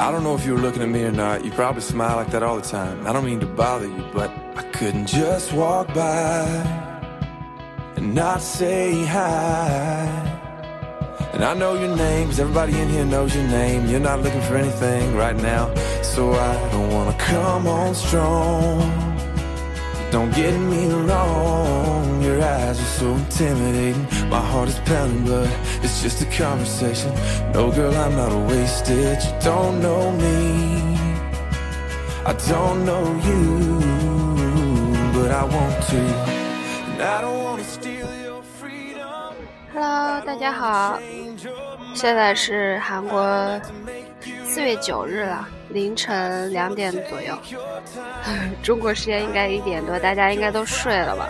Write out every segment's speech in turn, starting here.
I don't know if you were looking at me or not. You probably smile like that all the time. I don't mean to bother you, but I couldn't just walk by and not say hi. And I know your name, cause everybody in here knows your name. You're not looking for anything right now, so I don't wanna come on strong. Don't get me wrong, your eyes are so intimidating. My heart is pounding, but it's just a conversation. No, girl, I'm not wasted. You don't know me, I don't know you, but I want to. And I don't wanna steal your freedom. Hello，大家好，现在是韩国四月九日了。凌晨两点左右，中国时间应该一点多，大家应该都睡了吧？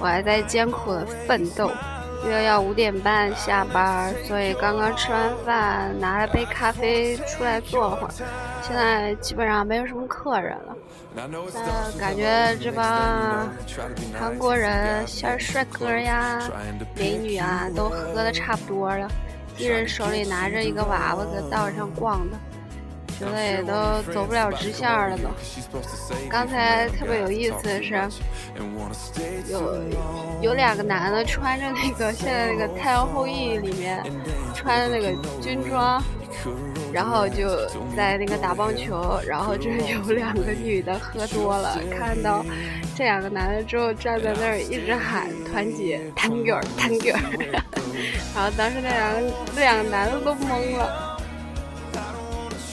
我还在艰苦的奋斗，因为要五点半下班，所以刚刚吃完饭，拿了杯咖啡出来坐会儿。现在基本上没有什么客人了，但感觉这帮韩国人，像帅哥呀、美女啊，都喝的差不多了，一人手里拿着一个娃娃，在道上逛的。觉得也都走不了直线了都。刚才特别有意思的是，有有两个男的穿着那个现在那个《太阳后裔》里面穿的那个军装，然后就在那个打棒球，然后就有两个女的喝多了，看到这两个男的之后站在那儿一直喊团结，团结，团结，然后当时那两个那两个男的都懵了。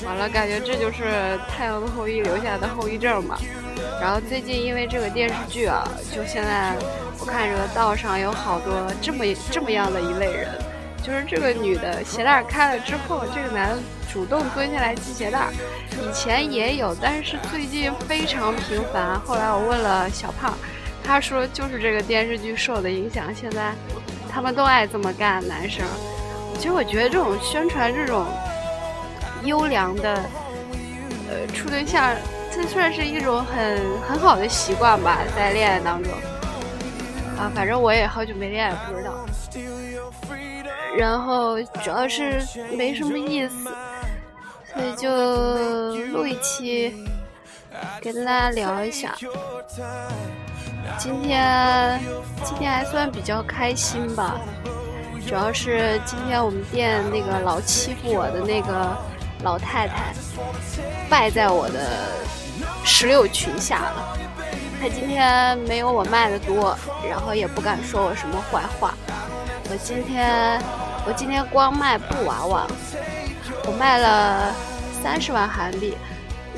完了，感觉这就是《太阳的后裔》留下的后遗症嘛。然后最近因为这个电视剧啊，就现在我看这个道上有好多这么这么样的一类人，就是这个女的鞋带开了之后，这个男的主动蹲下来系鞋带。以前也有，但是最近非常频繁。后来我问了小胖，他说就是这个电视剧受的影响，现在他们都爱这么干，男生。其实我觉得这种宣传这种。优良的，呃，处对象，这算是一种很很好的习惯吧，在恋爱当中。啊，反正我也好久没恋爱，不知道。然后主要是没什么意思，所以就录一期，跟大家聊一下。今天今天还算比较开心吧，主要是今天我们店那个老欺负我的那个。老太太败在我的石榴裙下了。她今天没有我卖的多，然后也不敢说我什么坏话。我今天我今天光卖布娃娃，我卖了三十万韩币，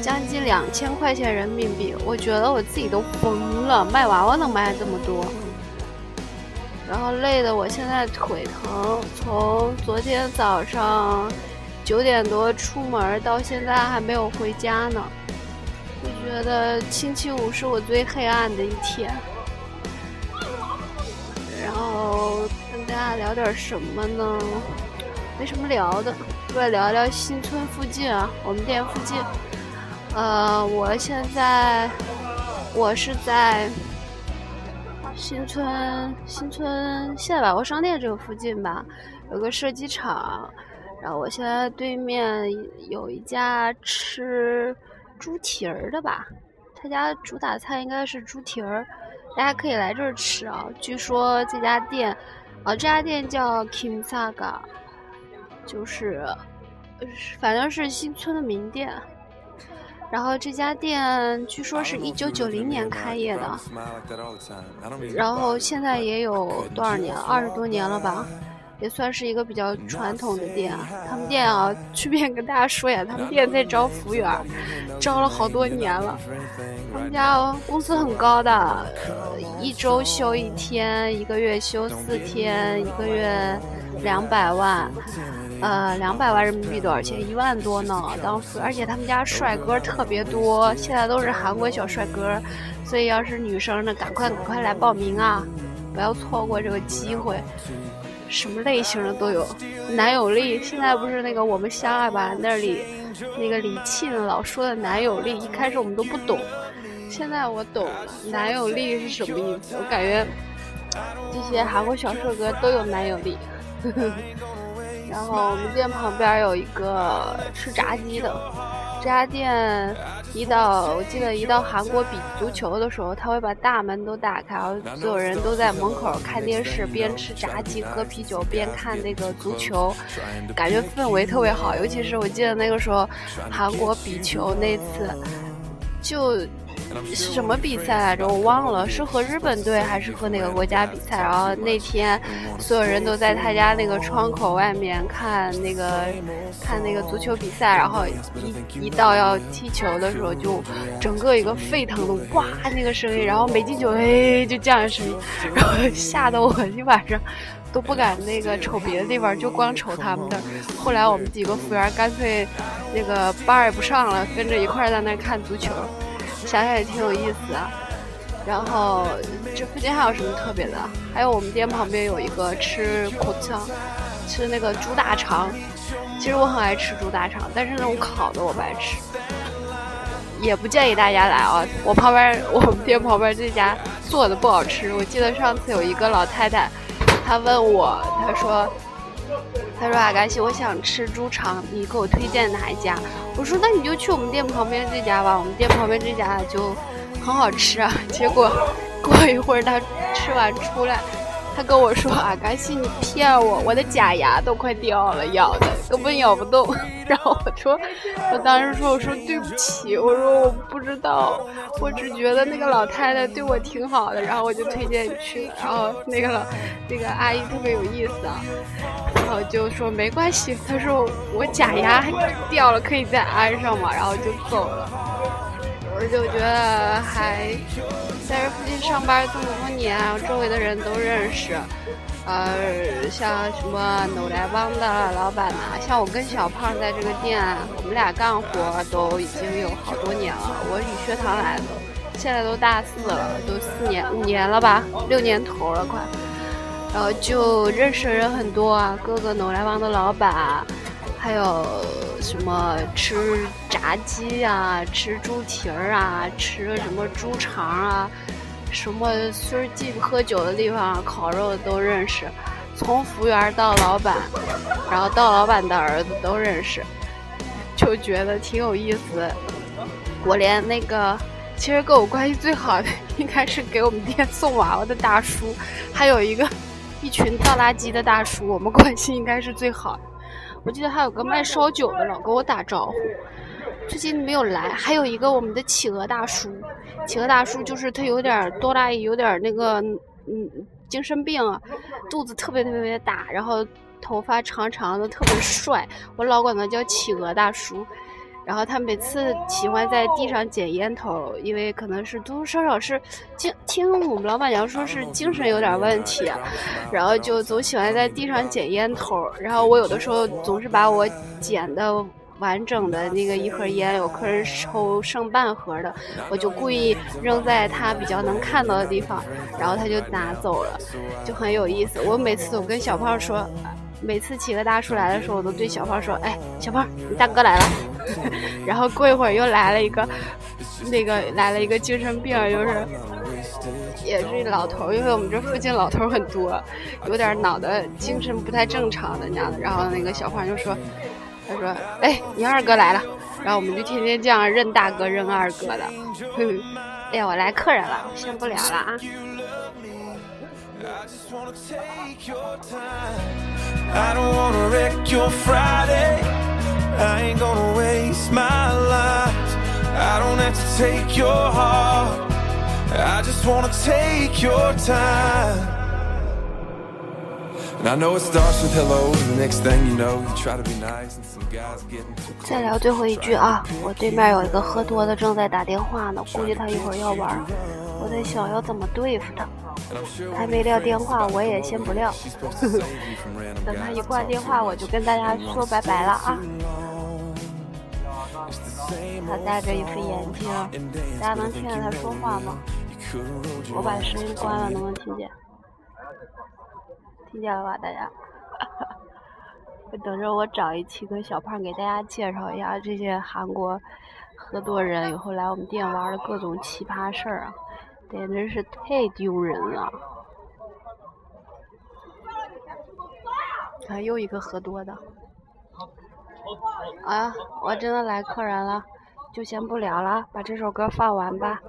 将近两千块钱人民币。我觉得我自己都疯了，卖娃娃能卖这么多。然后累的我现在腿疼，从昨天早上。九点多出门，到现在还没有回家呢。我觉得星期五是我最黑暗的一天。然后跟大家聊点什么呢？没什么聊的，过来聊聊新村附近啊，我们店附近。呃，我现在我是在新村新村现代百货商店这个附近吧，有个射击场。然后我现在对面有一家吃猪蹄儿的吧，他家主打菜应该是猪蹄儿，大家可以来这儿吃啊。据说这家店，啊这家店叫 Kim Saga，就是，反正是新村的名店。然后这家店据说是一九九零年开业的，然后现在也有多少年，二十多年了吧。也算是一个比较传统的店啊，他们店啊，顺便跟大家说呀，他们店在招服务员，招了好多年了。他们家哦工资很高的，一周休一天，一个月休四天，一个月两百万，呃，两百万人民币多少钱？一万多呢。当服，而且他们家帅哥特别多，现在都是韩国小帅哥，所以要是女生呢，赶快赶快来报名啊，不要错过这个机会。什么类型的都有，男友力现在不是那个我们相爱吧那里，那个李沁老说的男友力，一开始我们都不懂，现在我懂了，男友力是什么意思？我感觉这些韩国小帅哥都有男友力。然后我们店旁边有一个吃炸鸡的，这家店一到我记得一到韩国比足球的时候，他会把大门都打开，然后所有人都在门口看电视，边吃炸鸡喝啤酒边看那个足球，感觉氛围特别好。尤其是我记得那个时候韩国比球那次，就。是什么比赛来着？我忘了，是和日本队还是和哪个国家比赛？然后那天所有人都在他家那个窗口外面看那个看那个足球比赛，然后一一到要踢球的时候，就整个一个沸腾的哇那个声音，然后没进球哎就这样的声音，然后吓得我一晚上都不敢那个瞅别的地方，就光瞅他们那儿。后来我们几个服务员干脆那个班也不上了，跟着一块在那看足球。想想也挺有意思啊，然后这附近还有什么特别的？还有我们店旁边有一个吃口腔，吃那个猪大肠。其实我很爱吃猪大肠，但是那种烤的我不爱吃，也不建议大家来啊。我旁边我们店旁边这家做的不好吃。我记得上次有一个老太太，她问我，她说。他说：“阿甘西，我想吃猪肠，你给我推荐哪一家？”我说：“那你就去我们店旁边这家吧，我们店旁边这家就很好吃啊。”结果过一会儿他吃完出来。他跟我说：“阿甘西，你骗我，我的假牙都快掉了，咬的根本咬不动。”然后我说：“我当时说，我说对不起，我说我不知道，我只觉得那个老太太对我挺好的，然后我就推荐你去了。然后那个老那个阿姨特别有意思啊，我就说没关系，他说我假牙掉了，可以再安上嘛，然后就走了。我就觉得还。”在这附近上班这么多年，周围的人都认识，呃，像什么努来帮的老板呐，像我跟小胖在这个店，我们俩干活都已经有好多年了。我与学堂来的，现在都大四了，都四年五年了吧，六年头了快。然后就认识的人很多啊，各个努来帮的老板。还有什么吃炸鸡啊，吃猪蹄儿啊，吃什么猪肠啊，什么孙进喝酒的地方，烤肉都认识，从服务员到老板，然后到老板的儿子都认识，就觉得挺有意思。我连那个其实跟我关系最好的应该是给我们店送娃娃的大叔，还有一个一群倒垃圾的大叔，我们关系应该是最好的。我记得还有个卖烧酒的老跟我打招呼，最近没有来。还有一个我们的企鹅大叔，企鹅大叔就是他有点多大，有点那个嗯精神病，肚子特别特别大，然后头发长长的，特别帅。我老管他叫企鹅大叔。然后他每次喜欢在地上捡烟头，因为可能是多多少少是精听我们老板娘说是精神有点问题，然后就总喜欢在地上捡烟头。然后我有的时候总是把我捡的完整的那个一盒烟，有客人抽剩半盒的，我就故意扔在他比较能看到的地方，然后他就拿走了，就很有意思。我每次总跟小胖说。每次企鹅大叔来的时候，我都对小胖说：“哎，小胖，你大哥来了。”然后过一会儿又来了一个，那个来了一个精神病，就是也是老头，因为我们这附近老头很多，有点脑袋精神不太正常的那样的。然后那个小胖就说：“他说，哎，你二哥来了。”然后我们就天天这样认大哥认二哥的。哎呀，我来客人了，先不聊了啊。I don't wanna wreck your Friday. I ain't gonna waste my life. I don't have to take your heart. I just wanna take your time. And I know it starts with hello, the next thing you know, you try to be nice and some guys getting too close. 再聊最后一句啊，我对面有一个喝多的正在打电话呢，估计他一会儿要玩。我在想要怎么对付他。他没撂电话，我也先不撂。等他一挂电话，我就跟大家说拜拜了啊！他戴着一副眼镜，大家能听见他说话吗？我把声音关了，能不能听见？听见了吧，大家？等着我找一期跟小胖给大家介绍一下这些韩国喝多人以后来我们店玩的各种奇葩事儿啊！简直是太丢人了！看又一个喝多的。啊，我真的来客人了，就先不聊了，把这首歌放完吧。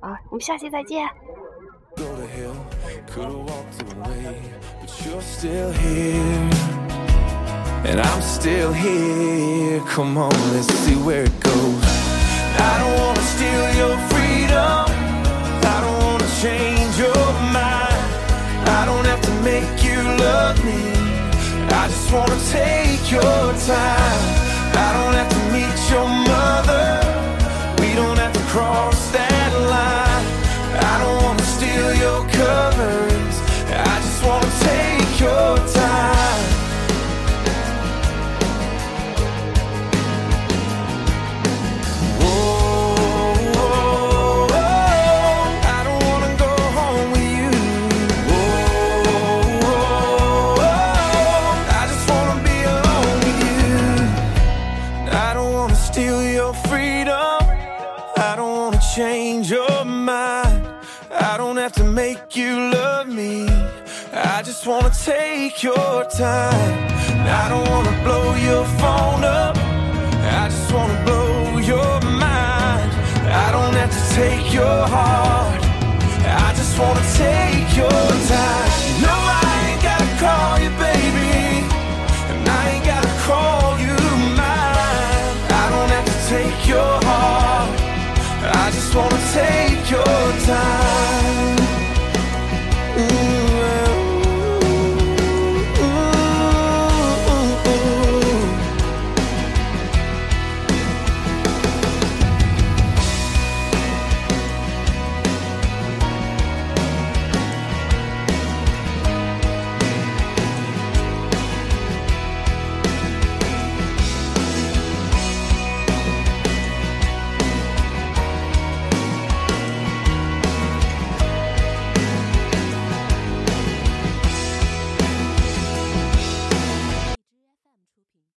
啊，我们下期再见。I just wanna take your time. I don't have to meet your mother. We don't have to cross that line. I don't wanna steal your covers. I just wanna take your time. change your mind. I don't have to make you love me. I just wanna take your time. I don't wanna blow your phone up. I just wanna blow your mind. I don't have to take your heart. I just wanna take your time. No, I ain't gotta call you, baby.